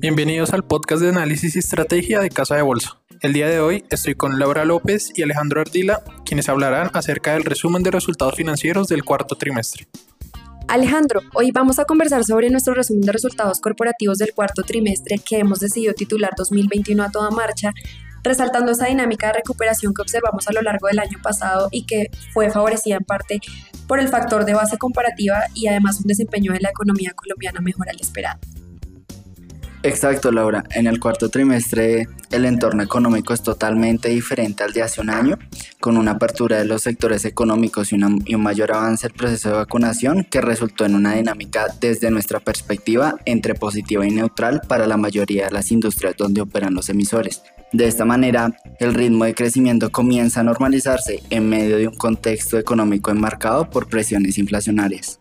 Bienvenidos al podcast de análisis y estrategia de Casa de Bolsa. El día de hoy estoy con Laura López y Alejandro Ardila, quienes hablarán acerca del resumen de resultados financieros del cuarto trimestre. Alejandro, hoy vamos a conversar sobre nuestro resumen de resultados corporativos del cuarto trimestre que hemos decidido titular 2021 a toda marcha, resaltando esa dinámica de recuperación que observamos a lo largo del año pasado y que fue favorecida en parte por el factor de base comparativa y además un desempeño de la economía colombiana mejor al esperado. Exacto, Laura. En el cuarto trimestre el entorno económico es totalmente diferente al de hace un año, con una apertura de los sectores económicos y, un mayor avance del proceso de vacunación que resultó en una dinámica desde nuestra perspectiva entre positiva y neutral para la mayoría de las industrias donde operan los emisores. De esta manera, el ritmo de crecimiento comienza a normalizarse en medio de un contexto económico enmarcado por presiones inflacionarias.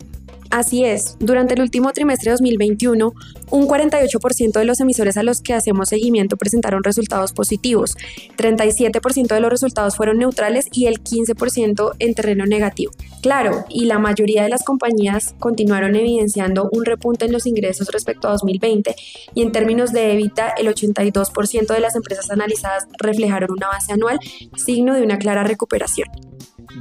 Así es, durante el último trimestre de 2021, un 48% de los emisores a los que hacemos seguimiento presentaron resultados positivos, 37% de los resultados fueron neutrales y el 15% en terreno negativo. Claro, y la mayoría de las compañías continuaron evidenciando un repunte en los ingresos respecto a 2020 y en términos de EBITDA el 82% de las empresas analizadas reflejaron un avance anual, signo de una clara recuperación.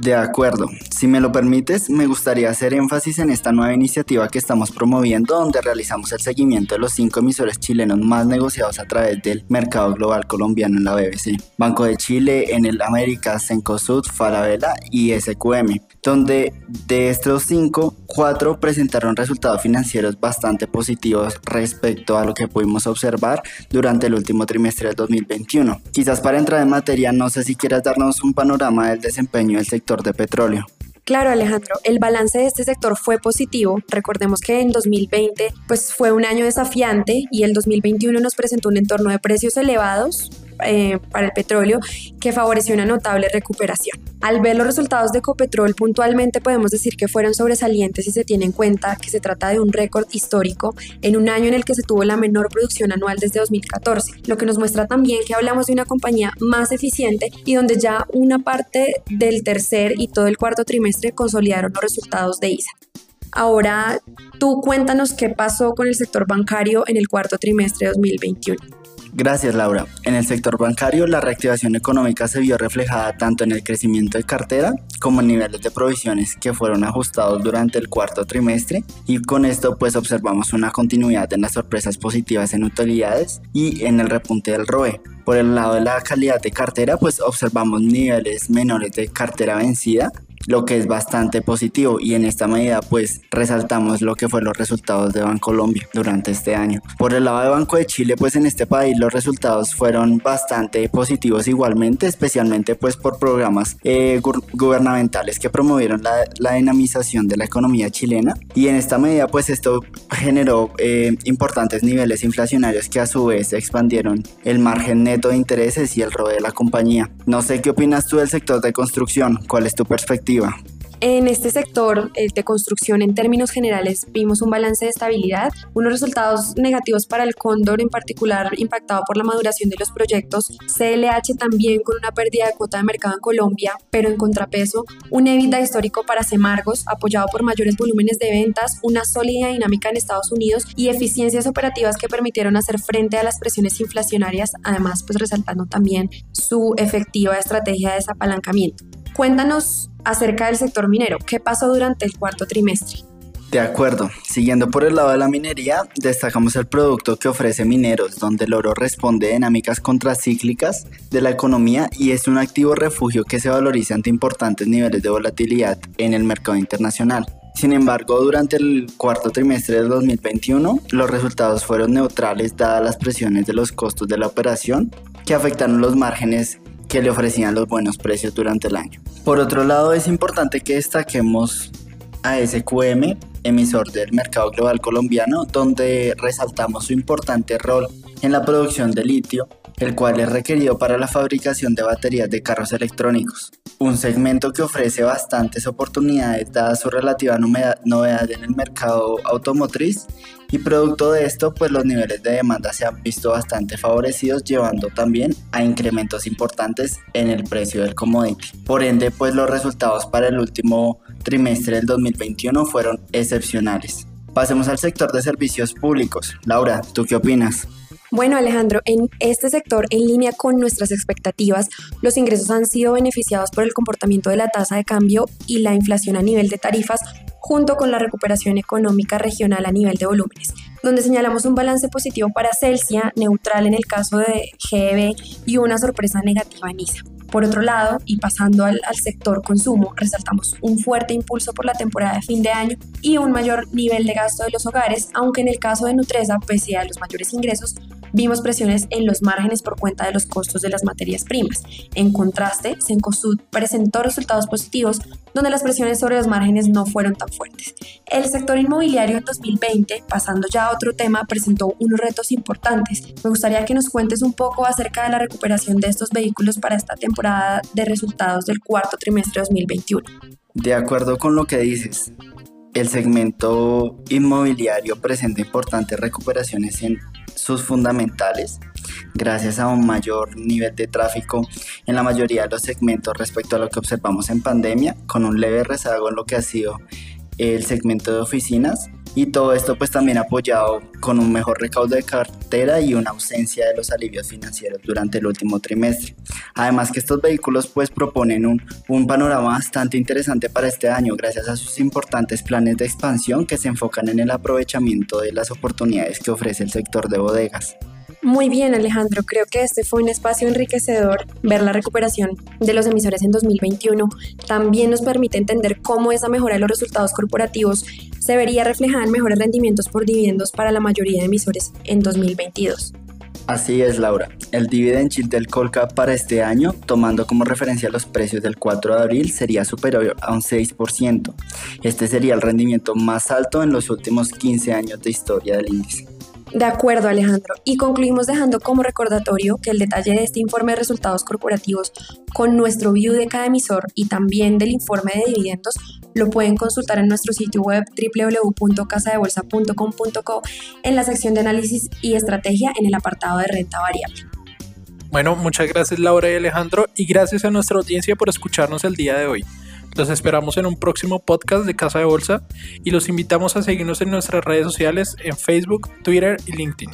De acuerdo. Si me lo permites, me gustaría hacer énfasis en esta nueva iniciativa que estamos promoviendo donde realizamos el seguimiento de los cinco emisores chilenos más negociados a través del mercado global colombiano en la BBC. Banco de Chile, Enel América, Cencosud, Falabella y SQM, donde de estos cinco, cuatro presentaron resultados financieros bastante positivos respecto a lo que pudimos observar durante el último trimestre del 2021. Quizás para entrar en materia, no sé si quieras darnos un panorama del desempeño del sector de petróleo. Claro, Alejandro, el balance de este sector fue positivo. Recordemos que en 2020 pues, fue un año desafiante y el 2021 nos presentó un entorno de precios elevados, eh, para el petróleo que favoreció una notable recuperación. Al ver los resultados de Ecopetrol puntualmente podemos decir que fueron sobresalientes si se tiene en cuenta que se trata de un récord histórico en un año en el que se tuvo la menor producción anual desde 2014, lo que nos muestra también que hablamos de una compañía más eficiente y donde ya una parte del tercer y todo el cuarto trimestre consolidaron los resultados de ISA. Ahora, tú cuéntanos qué pasó con el sector bancario en el cuarto trimestre de 2021. Gracias, Laura. En el sector bancario, la reactivación económica se vio reflejada tanto en el crecimiento de cartera como en niveles de provisiones que fueron ajustados durante el cuarto trimestre y con esto pues observamos una continuidad en las sorpresas positivas en utilidades y en el repunte del ROE. Por el lado de la calidad de cartera, pues observamos niveles menores de cartera vencida lo que es bastante positivo y en esta medida pues resaltamos lo que fue los resultados de Bancolombia durante este año. Por el lado de Banco de Chile pues en este país los resultados fueron bastante positivos igualmente, especialmente pues por programas eh, gubernamentales que promovieron la, la, dinamización de la economía chilena y en esta medida pues esto generó eh, importantes niveles inflacionarios que a su vez expandieron el margen neto de intereses y el ROE de la compañía. No sé qué opinas tú del sector de construcción, cuál es tu perspectiva en este sector de construcción, en términos generales, vimos un balance de estabilidad, unos resultados negativos para el cóndor, en particular impactado por la maduración de los proyectos, CLH también con una pérdida de cuota de mercado en Colombia, pero en contrapeso, un EBITDA histórico para Semargos, apoyado por mayores volúmenes de ventas, una sólida dinámica en Estados Unidos y eficiencias operativas que permitieron hacer frente a las presiones inflacionarias, además pues resaltando también su efectiva estrategia de desapalancamiento. Cuéntanos acerca del sector minero. ¿Qué pasó durante el cuarto trimestre? De acuerdo, siguiendo por el lado de la minería, destacamos el producto que ofrece Mineros, donde el oro responde a dinámicas contracíclicas de la economía y es un activo refugio que se valoriza ante importantes niveles de volatilidad en el mercado internacional. Sin embargo, durante el cuarto trimestre del 2021, los resultados fueron neutrales dadas las presiones de los costos de la operación que afectaron los márgenes que le ofrecían los buenos precios durante el año. Por otro lado, es importante que destaquemos a SQM, emisor del mercado global colombiano, donde resaltamos su importante rol en la producción de litio, el cual es requerido para la fabricación de baterías de carros electrónicos, un segmento que ofrece bastantes oportunidades dada su relativa novedad en el mercado automotriz y producto de esto pues los niveles de demanda se han visto bastante favorecidos llevando también a incrementos importantes en el precio del commodity. Por ende pues los resultados para el último trimestre del 2021 fueron excepcionales. Pasemos al sector de servicios públicos. Laura, ¿tú qué opinas? Bueno, Alejandro, en este sector, en línea con nuestras expectativas, los ingresos han sido beneficiados por el comportamiento de la tasa de cambio y la inflación a nivel de tarifas, junto con la recuperación económica regional a nivel de volúmenes, donde señalamos un balance positivo para Celsia, neutral en el caso de GEB y una sorpresa negativa en ISA. Por otro lado, y pasando al, sector consumo, resaltamos un fuerte impulso por la temporada de fin de año y un mayor nivel de gasto de los hogares, aunque en el caso de Nutresa, pese a los mayores ingresos, vimos presiones en los márgenes por cuenta de los costos de las materias primas. En contraste, Cencosud presentó resultados positivos donde las presiones sobre los márgenes no fueron tan fuertes. El sector inmobiliario en 2020, pasando ya a otro tema, presentó unos retos importantes. Me gustaría que nos cuentes un poco acerca de la recuperación de estos vehículos para esta temporada de resultados del cuarto trimestre de 2021. De acuerdo con lo que dices, el segmento inmobiliario presenta importantes recuperaciones en sus fundamentales gracias a un mayor nivel de tráfico en la mayoría de los segmentos respecto a lo que observamos en pandemia, con un leve rezago en lo que ha sido el segmento de oficinas y todo esto pues también apoyado con un mejor recaudo de cartera y una ausencia de los alivios financieros durante el último trimestre. Además que estos vehículos pues proponen un, un panorama bastante interesante para este año gracias a sus importantes planes de expansión que se enfocan en el aprovechamiento de las oportunidades que ofrece el sector de bodegas. Muy bien, Alejandro. Creo que este fue un espacio enriquecedor. Ver la recuperación de los emisores en 2021 también nos permite entender cómo esa mejora de los resultados corporativos se vería reflejada en mejores rendimientos por dividendos para la mayoría de emisores en 2022. Así es, Laura. El dividend yield del Colcap para este año, tomando como referencia los precios del 4 de abril, sería superior a un 6%. Este sería el rendimiento más alto en los últimos 15 años de historia del índice. De acuerdo, Alejandro. Y concluimos dejando como recordatorio que el detalle de este informe de resultados corporativos con nuestro view de cada emisor y también del informe de dividendos lo pueden consultar en nuestro sitio web www.casadebolsa.com.co en la sección de análisis y estrategia en el apartado de renta variable. Bueno, muchas gracias Laura y Alejandro y gracias a nuestra audiencia por escucharnos el día de hoy. Los esperamos en un próximo podcast de Casa de Bolsa y los invitamos a seguirnos en nuestras redes sociales en Facebook, Twitter y LinkedIn.